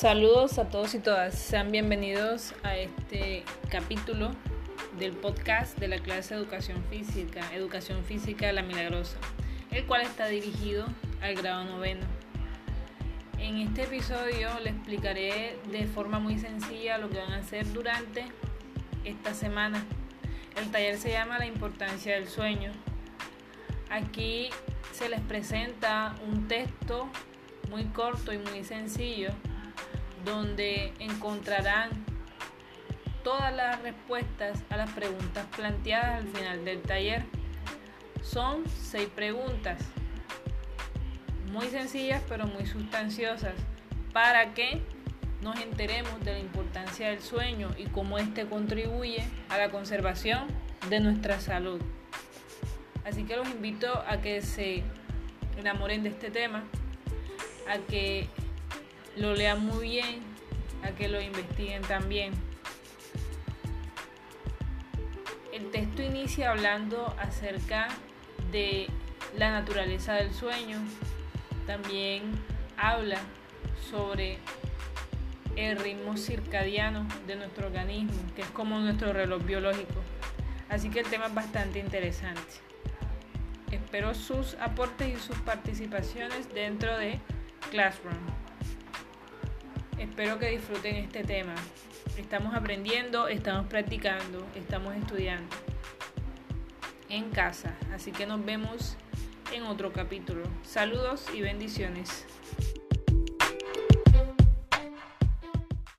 Saludos a todos y todas, sean bienvenidos a este capítulo del podcast de la clase Educación Física, Educación Física La Milagrosa, el cual está dirigido al grado noveno. En este episodio les explicaré de forma muy sencilla lo que van a hacer durante esta semana. El taller se llama La importancia del sueño. Aquí se les presenta un texto muy corto y muy sencillo donde encontrarán todas las respuestas a las preguntas planteadas al final del taller. Son seis preguntas, muy sencillas pero muy sustanciosas, para que nos enteremos de la importancia del sueño y cómo éste contribuye a la conservación de nuestra salud. Así que los invito a que se enamoren de este tema, a que lo lean muy bien, a que lo investiguen también. El texto inicia hablando acerca de la naturaleza del sueño, también habla sobre el ritmo circadiano de nuestro organismo, que es como nuestro reloj biológico. Así que el tema es bastante interesante. Espero sus aportes y sus participaciones dentro de Classroom. Espero que disfruten este tema. Estamos aprendiendo, estamos practicando, estamos estudiando en casa. Así que nos vemos en otro capítulo. Saludos y bendiciones.